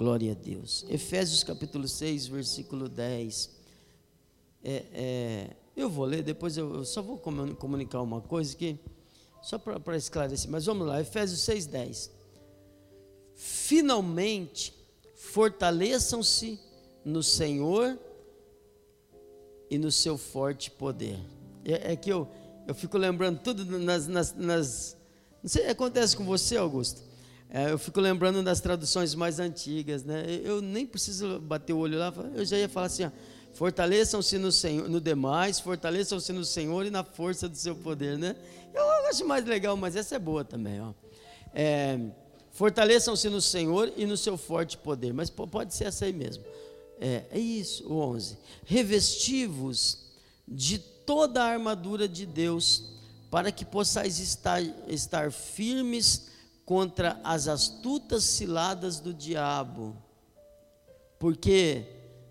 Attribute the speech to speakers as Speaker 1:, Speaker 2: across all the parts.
Speaker 1: Glória a Deus. Efésios capítulo 6, versículo 10. É, é, eu vou ler, depois eu, eu, só vou comunicar uma coisa que, só para esclarecer, mas vamos lá, Efésios 6, 10. Finalmente, fortaleçam-se no Senhor e no seu forte poder. É, é, que eu, eu fico lembrando tudo nas, nas, nas. Não sei, acontece com você, Augusto. É, eu fico lembrando das traduções mais antigas, né? Eu nem preciso bater o olho lá, eu já ia falar assim: fortaleçam-se no Senhor, no demais, fortaleçam-se no Senhor e na força do seu poder, né? Eu acho mais legal, mas essa é boa também, ó. É, fortaleçam-se no Senhor e no seu forte poder, mas pode ser essa aí mesmo. É, é isso, o 11. Revestivos de toda a armadura de Deus, para que possais estar, estar firmes contra as astutas ciladas do diabo, porque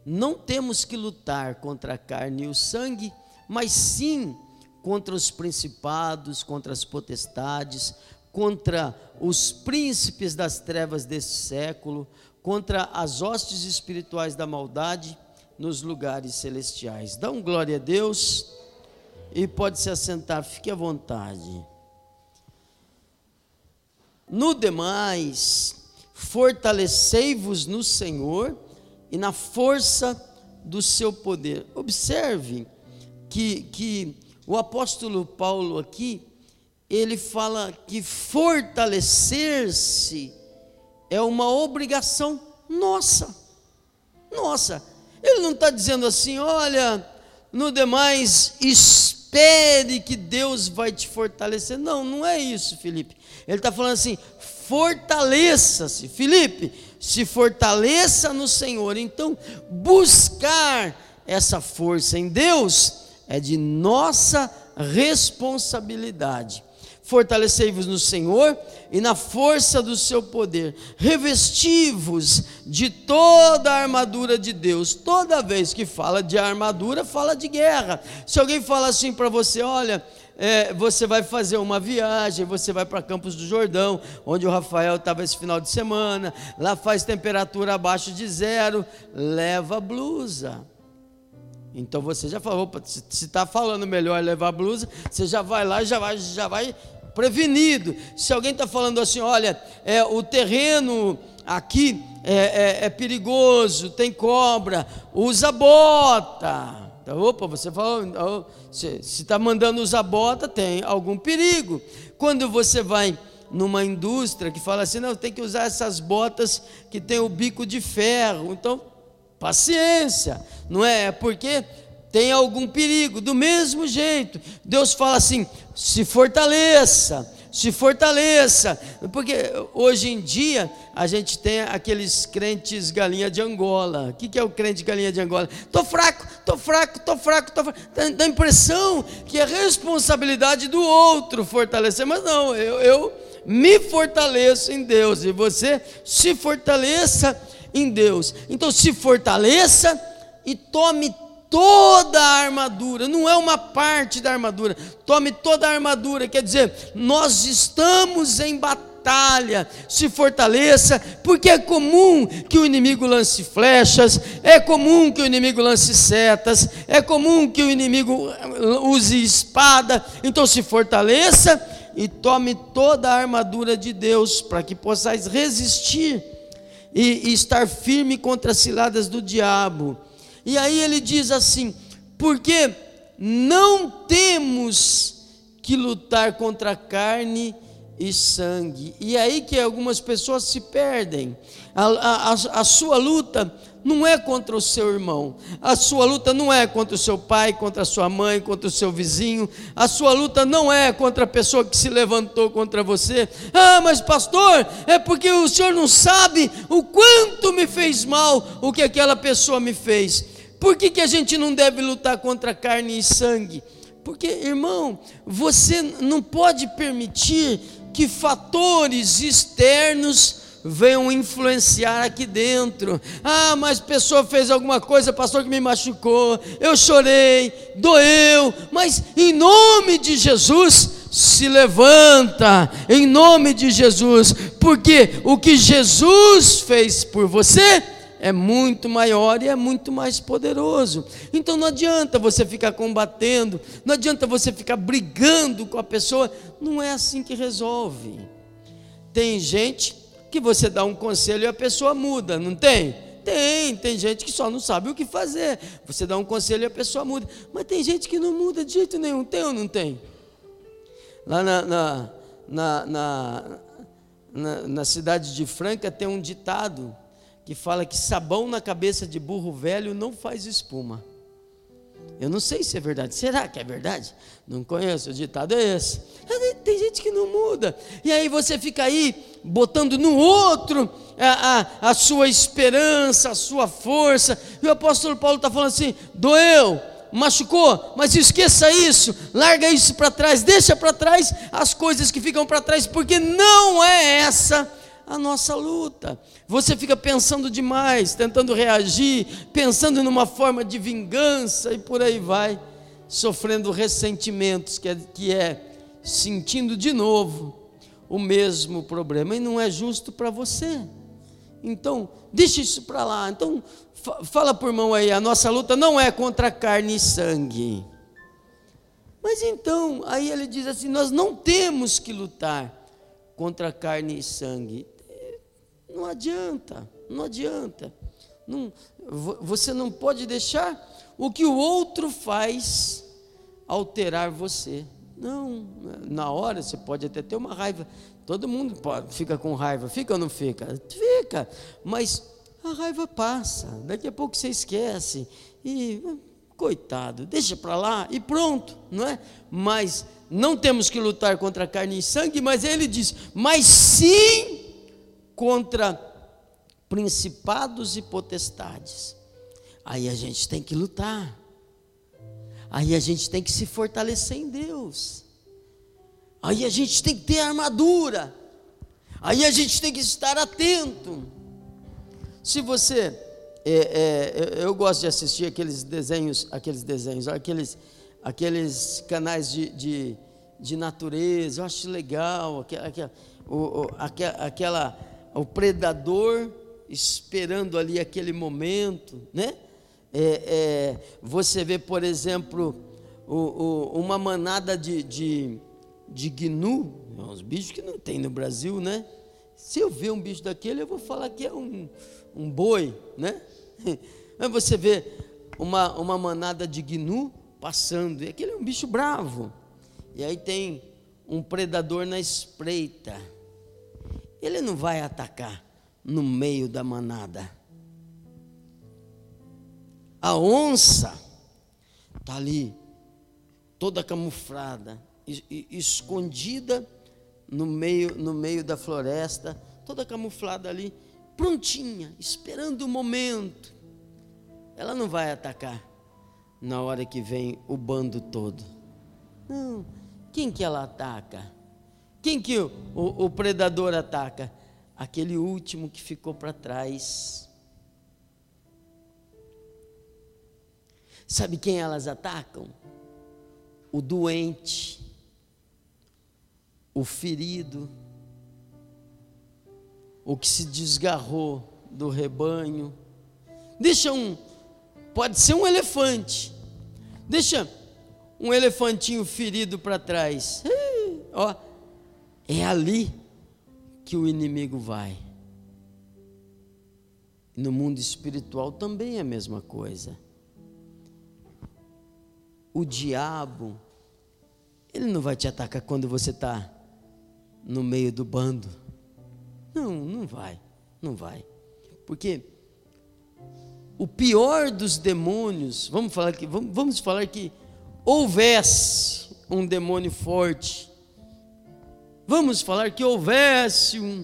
Speaker 1: não temos que lutar contra a carne e o sangue, mas sim contra os principados, contra as potestades, contra os príncipes das trevas deste século, contra as hostes espirituais da maldade nos lugares celestiais. Dá um glória a Deus e pode se assentar, fique à vontade. No demais, fortalecei-vos no Senhor e na força do seu poder. Observe que, que o apóstolo Paulo aqui, ele fala que fortalecer-se é uma obrigação nossa. Nossa. Ele não está dizendo assim, olha, no demais, espere que Deus vai te fortalecer. Não, não é isso, Felipe. Ele está falando assim: fortaleça-se, Felipe, se fortaleça no Senhor. Então, buscar essa força em Deus é de nossa responsabilidade. Fortalecei-vos no Senhor e na força do seu poder. Revesti-vos de toda a armadura de Deus. Toda vez que fala de armadura, fala de guerra. Se alguém fala assim para você, olha, é, você vai fazer uma viagem, você vai para Campos do Jordão, onde o Rafael estava esse final de semana, lá faz temperatura abaixo de zero, leva blusa. Então você já falou, se está falando melhor levar blusa, você já vai lá já vai, já vai prevenido. Se alguém está falando assim, olha, é, o terreno aqui é, é, é perigoso, tem cobra, usa bota. Então, opa, você falou, então, se está mandando usar bota, tem algum perigo. Quando você vai numa indústria que fala assim, não, tem que usar essas botas que tem o bico de ferro. Então, paciência, não é? É porque tem algum perigo. Do mesmo jeito, Deus fala assim: se fortaleça se fortaleça, porque hoje em dia a gente tem aqueles crentes galinha de Angola. O que é o crente galinha de Angola? Tô fraco, tô fraco, tô fraco, tô fraco. Dá a impressão que é responsabilidade do outro fortalecer, mas não, eu, eu me fortaleço em Deus e você se fortaleça em Deus. Então se fortaleça e tome toda a armadura, não é uma parte da armadura. Tome toda a armadura, quer dizer, nós estamos em batalha. Se fortaleça, porque é comum que o inimigo lance flechas, é comum que o inimigo lance setas, é comum que o inimigo use espada. Então se fortaleça e tome toda a armadura de Deus para que possais resistir e, e estar firme contra as ciladas do diabo. E aí ele diz assim: porque não temos que lutar contra carne e sangue. E aí que algumas pessoas se perdem. A, a, a, sua luta não é contra o seu irmão, a sua luta não é contra o seu pai, contra a sua mãe, contra o seu vizinho, a sua luta não é contra a pessoa que se levantou contra você. Ah, mas pastor, é porque o senhor não sabe o quanto me fez mal o que aquela pessoa me fez. Por que, que a gente não deve lutar contra carne e sangue? Porque, irmão, você não pode permitir que fatores externos venham influenciar aqui dentro. Ah, mas pessoa fez alguma coisa, pastor que me machucou, eu chorei, doeu, mas em nome de Jesus, se levanta em nome de Jesus, porque o que Jesus fez por você é muito maior e é muito mais poderoso. Então não adianta você ficar combatendo, não adianta você ficar brigando com a pessoa, não é assim que resolve. Tem gente que você dá um conselho e a pessoa muda, não tem? Tem, tem gente que só não sabe o que fazer. Você dá um conselho e a pessoa muda. Mas tem gente que não muda de jeito nenhum, tem ou não tem? Lá na, na, na, na, na, cidade de Franca tem um ditado que fala que sabão na cabeça de burro velho não faz espuma. Eu não sei se é verdade. Será que é verdade? Não conheço. O ditado é esse. Tem gente que não muda. E aí você fica aí botando no outro a, a, a sua esperança, a sua força. E o apóstolo Paulo está falando assim: doeu, machucou, mas esqueça isso, larga isso para trás, deixa para trás as coisas que ficam para trás, porque não é essa a nossa luta. Você fica pensando demais, tentando reagir, pensando numa forma de vingança e por aí vai, sofrendo ressentimentos, que é, que é sentindo de novo o mesmo problema. E não é justo para você. Então, deixa isso para lá. Então, fala por mão aí, a nossa luta não é contra carne e sangue. Mas então, aí ele diz assim: nós não temos que lutar contra carne e sangue. Não adianta, não adianta. Não, você não pode deixar o que o outro faz alterar você. Não, na hora você pode até ter uma raiva. Todo mundo pode, fica com raiva, fica ou não fica? Fica, mas a raiva passa. Daqui a pouco você esquece e coitado, deixa para lá e pronto, não é? Mas não temos que lutar contra carne e sangue, mas ele diz: "Mas sim contra principados e potestades. Aí a gente tem que lutar. Aí a gente tem que se fortalecer em Deus. Aí a gente tem que ter armadura. Aí a gente tem que estar atento. Se você, é, é, eu gosto de assistir aqueles desenhos, aqueles desenhos, aqueles, aqueles canais de, de, de natureza, eu acho legal, aquela, aquela, aquela o predador esperando ali aquele momento, né? É, é, você vê, por exemplo, o, o, uma manada de, de, de gnu, uns bichos que não tem no Brasil, né? Se eu ver um bicho daquele, eu vou falar que é um, um boi, né? Mas você vê uma, uma manada de gnu passando, e aquele é um bicho bravo. E aí tem um predador na espreita ele não vai atacar no meio da manada. A onça está ali, toda camuflada, escondida no meio, no meio da floresta, toda camuflada ali, prontinha, esperando o momento. Ela não vai atacar na hora que vem o bando todo. Não. Quem que ela ataca? Quem que o, o, predador ataca? Aquele último que ficou para trás. Sabe quem elas atacam? O doente, o ferido, o que se desgarrou do rebanho. Deixa um, pode ser um elefante, deixa um elefantinho ferido para trás. Ó, é ali que o inimigo vai. No mundo espiritual também é a mesma coisa. O diabo, ele não vai te atacar quando você está no meio do bando. Não, não vai, não vai. Porque o pior dos demônios, vamos falar que, vamos, vamos falar que houvesse um demônio forte Vamos falar que houvesse um,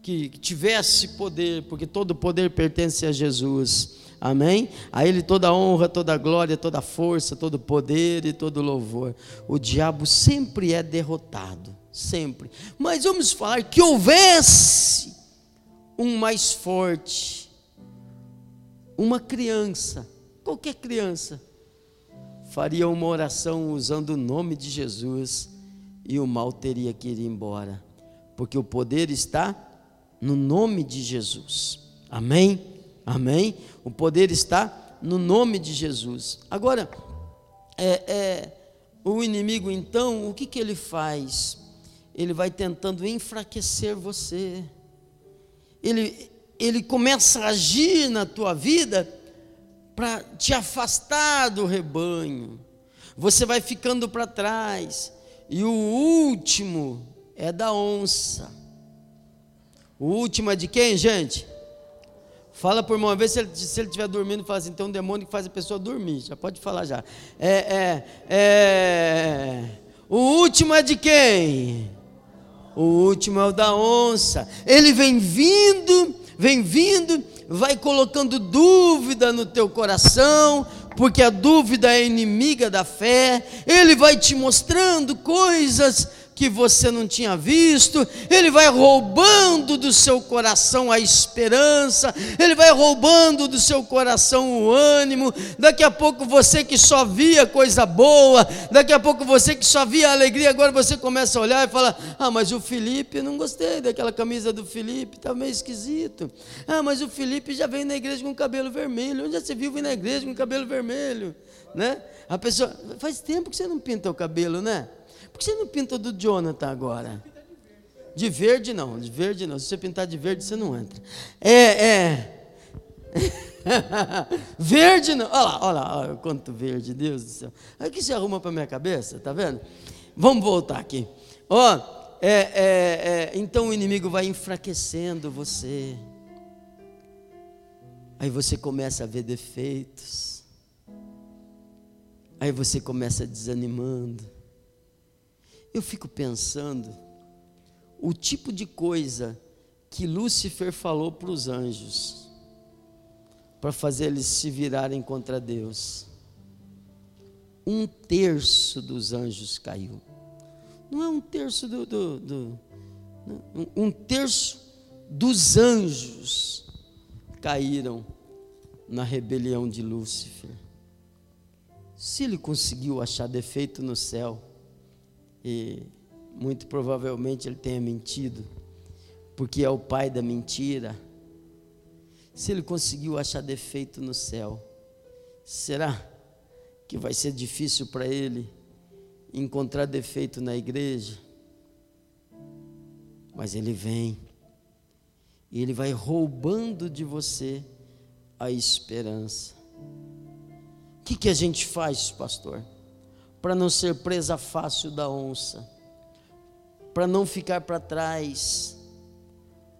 Speaker 1: que tivesse poder, porque todo poder pertence a Jesus. Amém? A Ele toda honra, toda glória, toda força, todo poder e todo louvor. O diabo sempre é derrotado, sempre. Mas vamos falar que houvesse um mais forte, uma criança, qualquer criança, faria uma oração usando o nome de Jesus e o mal teria que ir embora, porque o poder está no nome de Jesus. Amém? Amém? O poder está no nome de Jesus. Agora, é, é, o inimigo, então, o que, que ele faz? Ele vai tentando enfraquecer você. Ele, ele começa a agir na tua vida para te afastar do rebanho. Você vai ficando para trás. E o último é da onça. O último é de quem, gente? Fala por uma vez se ele, estiver dormindo, fala assim, tem um demônio que faz a pessoa dormir. Já pode falar já. É, é, é, o último é de quem? O último é o da onça. Ele vem vindo, vem vindo, vai colocando dúvida no teu coração, porque a dúvida é inimiga da fé. Ele vai te mostrando coisas que você não tinha visto, ele vai roubando do seu coração a esperança, ele vai roubando do seu coração o ânimo. Daqui a pouco você que só via coisa boa, daqui a pouco você que só via alegria, agora você começa a olhar e fala: Ah, mas o Felipe, não gostei daquela camisa do Felipe, está meio esquisito. Ah, mas o Felipe já veio na igreja com cabelo vermelho. Onde já se viu na igreja com cabelo vermelho? Né? A pessoa, faz tempo que você não pinta o cabelo, né? Por que você não pinta do Jonathan agora? De verde não, de verde não. Se você pintar de verde, você não entra. É, é. verde não. Olha lá, olha lá, olha quanto verde, Deus do céu. Aí que se arruma para minha cabeça, tá vendo? Vamos voltar aqui. Ó, é, é, é, então o inimigo vai enfraquecendo você. Aí você começa a ver defeitos. Aí você começa desanimando eu fico pensando o tipo de coisa que Lúcifer falou para os anjos, para fazer eles se virarem contra Deus. Um terço dos anjos caiu. Não é um terço do. do, do um terço dos anjos caíram na rebelião de Lúcifer. Se ele conseguiu achar defeito no céu, e muito provavelmente ele tenha mentido, porque é o pai da mentira. Se ele conseguiu achar defeito no céu, será que vai ser difícil para ele encontrar defeito na igreja? Mas ele vem e ele vai roubando de você a esperança. O que, que a gente faz, pastor? Para não ser presa fácil da onça, para não ficar para trás,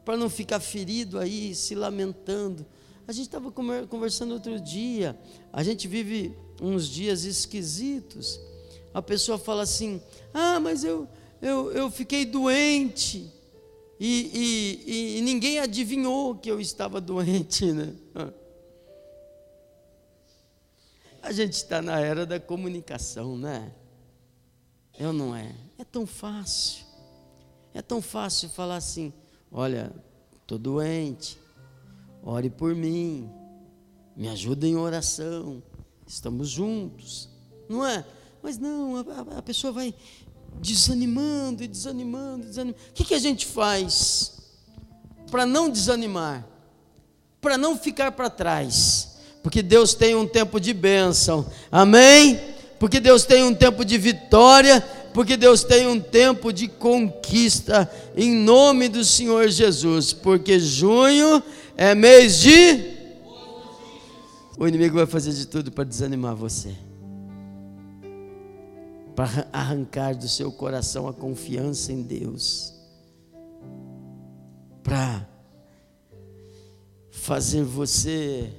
Speaker 1: para não ficar ferido aí, se lamentando. A gente estava conversando outro dia, a gente vive uns dias esquisitos. A pessoa fala assim: Ah, mas eu, eu, eu fiquei doente. E, e, e ninguém adivinhou que eu estava doente, né? A gente está na era da comunicação, né? É ou não é? É tão fácil. É tão fácil falar assim: olha, estou doente, ore por mim, me ajuda em oração, estamos juntos. Não é? Mas não, a, a pessoa vai desanimando e desanimando, desanimando. O que, que a gente faz para não desanimar? Para não ficar para trás? Porque Deus tem um tempo de bênção, amém? Porque Deus tem um tempo de vitória, porque Deus tem um tempo de conquista, em nome do Senhor Jesus, porque junho é mês de. O inimigo vai fazer de tudo para desanimar você, para arrancar do seu coração a confiança em Deus, para fazer você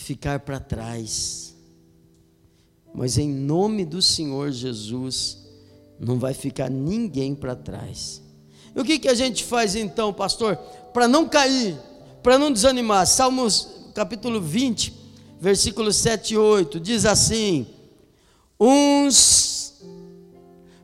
Speaker 1: ficar para trás. Mas em nome do Senhor Jesus, não vai ficar ninguém para trás. E o que, que a gente faz então, pastor? Para não cair, para não desanimar. Salmos capítulo 20, versículos 7 e 8, diz assim: Uns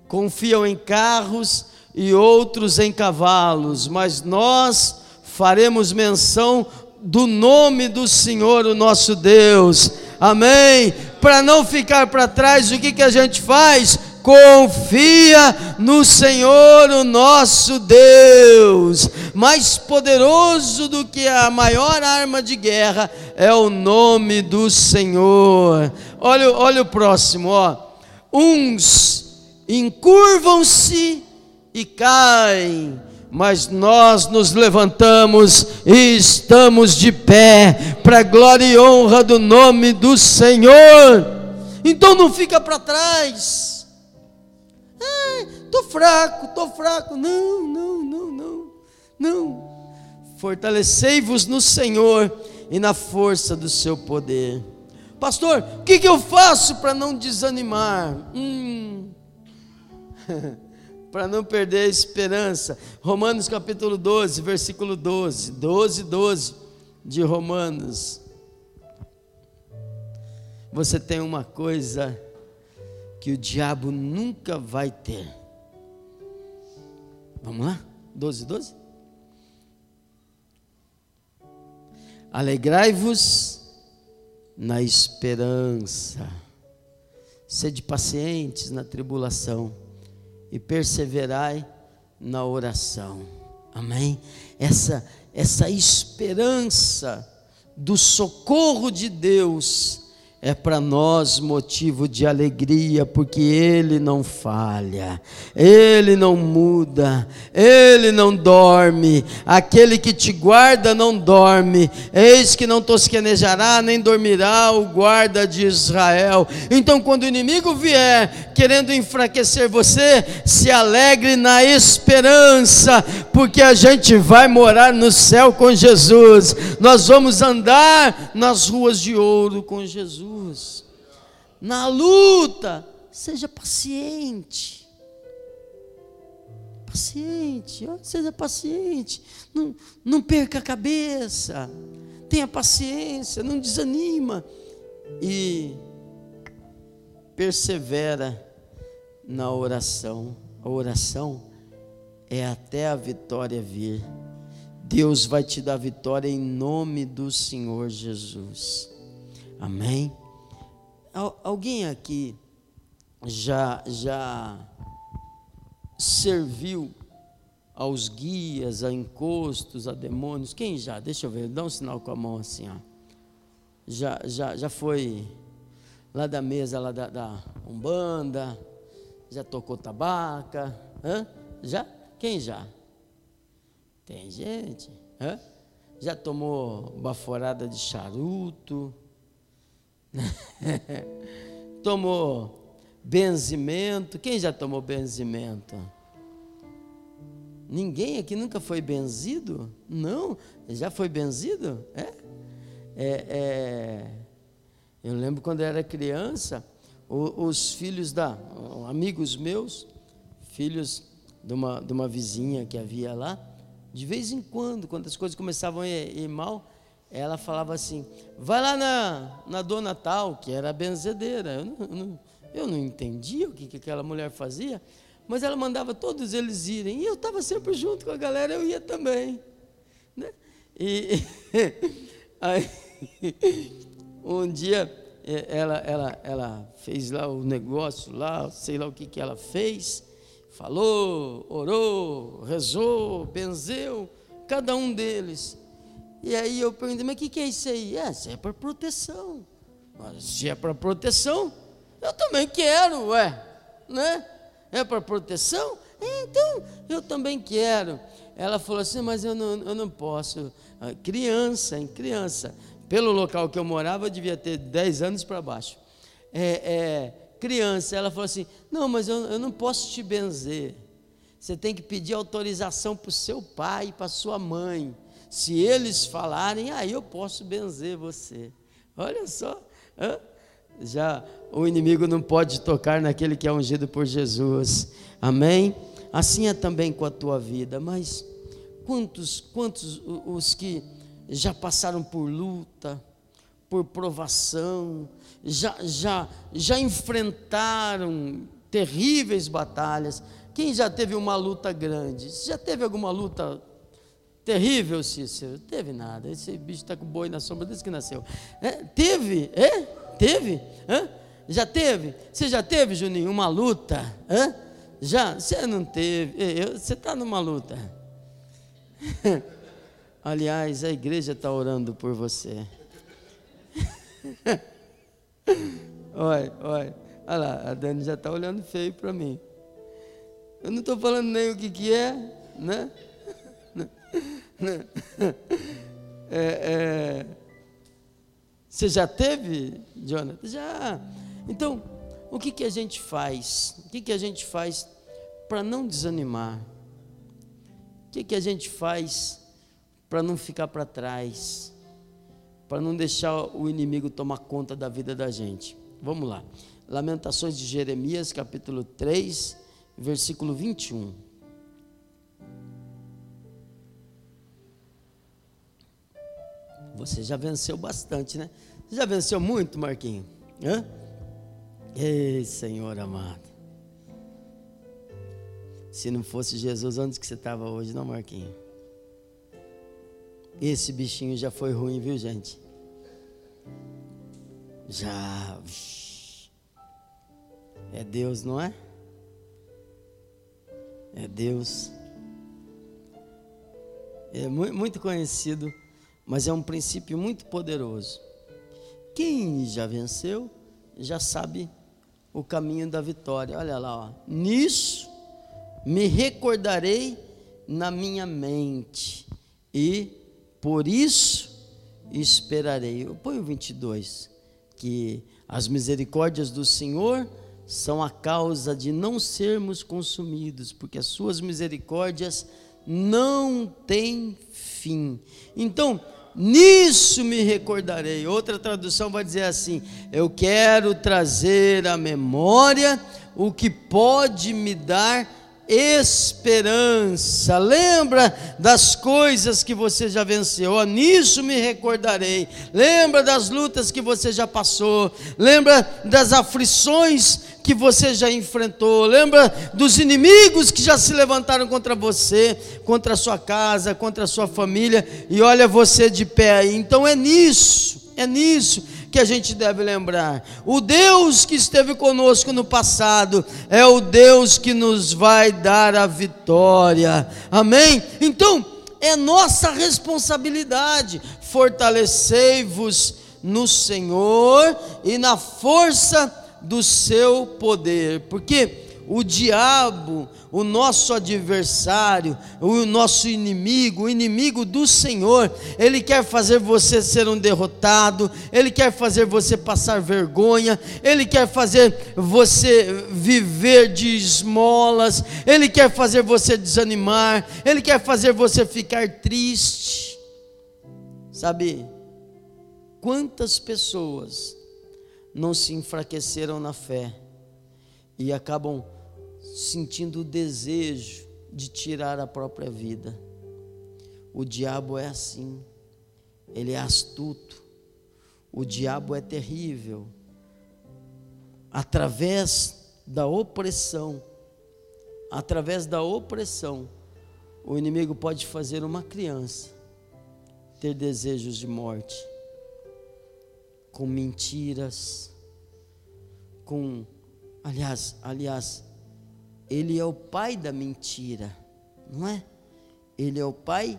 Speaker 1: confiam em carros e outros em cavalos, mas nós faremos menção do nome do Senhor, o nosso Deus. Amém. Para não ficar para trás, o que, que a gente faz? confia no Senhor, o nosso Deus. Mais poderoso do que a maior arma de guerra é o nome do Senhor. Olha, olha o próximo, ó. Uns encurvam-se e caem mas nós nos levantamos e estamos de pé, para glória e honra do nome do Senhor. Então não fica para trás. Estou fraco, estou fraco. Não, não, não, não, não. Fortalecei-vos no Senhor e na força do seu poder. Pastor, o que, que eu faço para não desanimar? Hum. para não perder a esperança. Romanos capítulo 12, versículo 12, 12, 12 de Romanos. Você tem uma coisa que o diabo nunca vai ter. Vamos lá? 12, 12. Alegrai-vos na esperança, sede pacientes na tribulação e perseverai na oração. Amém? Essa essa esperança do socorro de Deus é para nós motivo de alegria, porque Ele não falha, Ele não muda, Ele não dorme, aquele que te guarda não dorme, eis que não tosquenejará nem dormirá o guarda de Israel. Então, quando o inimigo vier querendo enfraquecer você, se alegre na esperança, porque a gente vai morar no céu com Jesus, nós vamos andar nas ruas de ouro com Jesus. Na luta, seja paciente. Paciente, seja paciente. Não, não perca a cabeça. Tenha paciência, não desanima. E persevera na oração. A oração é até a vitória vir. Deus vai te dar vitória em nome do Senhor Jesus. Amém? Alguém aqui já já serviu aos guias, a encostos, a demônios? Quem já? Deixa eu ver, dá um sinal com a mão assim, ó. Já, já, já foi lá da mesa lá da, da Umbanda, já tocou tabaca, hã? Já? Quem já? Tem gente, hã? Já tomou baforada de charuto? tomou benzimento. Quem já tomou benzimento? Ninguém aqui nunca foi benzido? Não? Já foi benzido? É? é, é eu lembro quando eu era criança, os filhos da. amigos meus, filhos de uma, de uma vizinha que havia lá, de vez em quando, quando as coisas começavam a ir, ir mal, ela falava assim: vai lá na, na dona tal, que era benzedeira. Eu não, eu não, eu não entendia o que, que aquela mulher fazia, mas ela mandava todos eles irem. E eu estava sempre junto com a galera, eu ia também. Né? E aí, um dia ela, ela, ela fez lá o negócio, lá, sei lá o que, que ela fez, falou, orou, rezou, benzeu, cada um deles. E aí eu perguntei, mas o que, que é isso aí? É, isso é para proteção. Mas se é para proteção, eu também quero, ué, né? É para proteção? É, então, eu também quero. Ela falou assim, mas eu não, eu não posso. Ah, criança, em criança. Pelo local que eu morava, eu devia ter 10 anos para baixo. É, é, criança, ela falou assim, não, mas eu, eu não posso te benzer. Você tem que pedir autorização para o seu pai para sua mãe. Se eles falarem, aí eu posso benzer você. Olha só, hein? já o inimigo não pode tocar naquele que é ungido por Jesus. Amém? Assim é também com a tua vida. Mas quantos, quantos os que já passaram por luta, por provação, já, já, já enfrentaram terríveis batalhas. Quem já teve uma luta grande? Já teve alguma luta Terrível, Cícero. Teve nada. Esse bicho está com boi na sombra desde que nasceu. É, teve, é? Teve? Já teve? Você já teve, Juninho, uma luta? Já? Você não teve. Você está numa luta. Aliás, a igreja está orando por você. olha, olha. Olha lá, a Dani já está olhando feio para mim. Eu não estou falando nem o que, que é, né? É, é, você já teve, Jonathan? Já. Então, o que, que a gente faz? O que, que a gente faz para não desanimar? O que, que a gente faz para não ficar para trás? Para não deixar o inimigo tomar conta da vida da gente? Vamos lá. Lamentações de Jeremias, capítulo 3, versículo 21. Você já venceu bastante, né? Você já venceu muito, Marquinho? Hã? Ei, Senhor amado. Se não fosse Jesus, onde que você estava hoje, não, Marquinho? Esse bichinho já foi ruim, viu, gente? Já. É Deus, não é? É Deus. É muito conhecido, mas é um princípio muito poderoso. Quem já venceu, já sabe o caminho da vitória. Olha lá, ó. nisso me recordarei na minha mente e por isso esperarei. Eu ponho 22, que as misericórdias do Senhor são a causa de não sermos consumidos, porque as suas misericórdias não têm fim. Então, nisso me recordarei. Outra tradução vai dizer assim: eu quero trazer à memória o que pode me dar esperança. Lembra das coisas que você já venceu. Oh, nisso me recordarei. Lembra das lutas que você já passou. Lembra das aflições que você já enfrentou. Lembra dos inimigos que já se levantaram contra você, contra a sua casa, contra a sua família. E olha você de pé aí. Então é nisso. É nisso que a gente deve lembrar. O Deus que esteve conosco no passado é o Deus que nos vai dar a vitória. Amém? Então, é nossa responsabilidade. Fortalecei-vos no Senhor e na força do seu poder, porque o diabo, o nosso adversário, o nosso inimigo, o inimigo do Senhor, ele quer fazer você ser um derrotado, ele quer fazer você passar vergonha, ele quer fazer você viver de esmolas, ele quer fazer você desanimar, ele quer fazer você ficar triste. Sabe, quantas pessoas não se enfraqueceram na fé e acabam sentindo o desejo de tirar a própria vida. O diabo é assim, ele é astuto, o diabo é terrível. Através da opressão, através da opressão, o inimigo pode fazer uma criança ter desejos de morte, com mentiras, com, aliás, aliás, ele é o pai da mentira, não é? Ele é o pai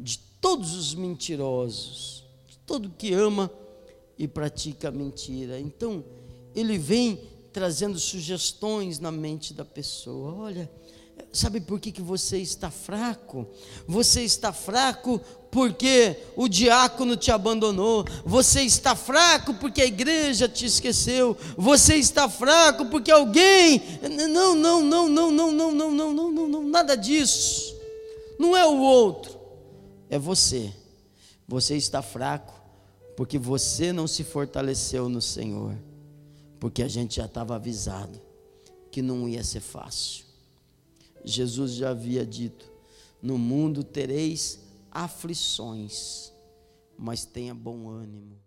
Speaker 1: de todos os mentirosos, de todo que ama e pratica mentira. Então, ele vem trazendo sugestões na mente da pessoa. Olha, sabe por que, que você está fraco? Você está fraco porque o diácono te abandonou, você está fraco porque a igreja te esqueceu, você está fraco porque alguém. Não, não, não, não, não, não, não, não, não, não, não, nada disso. Não é o outro, é você. Você está fraco porque você não se fortaleceu no Senhor, porque a gente já estava avisado que não ia ser fácil. Jesus já havia dito: no mundo tereis aflições, mas tenha bom ânimo.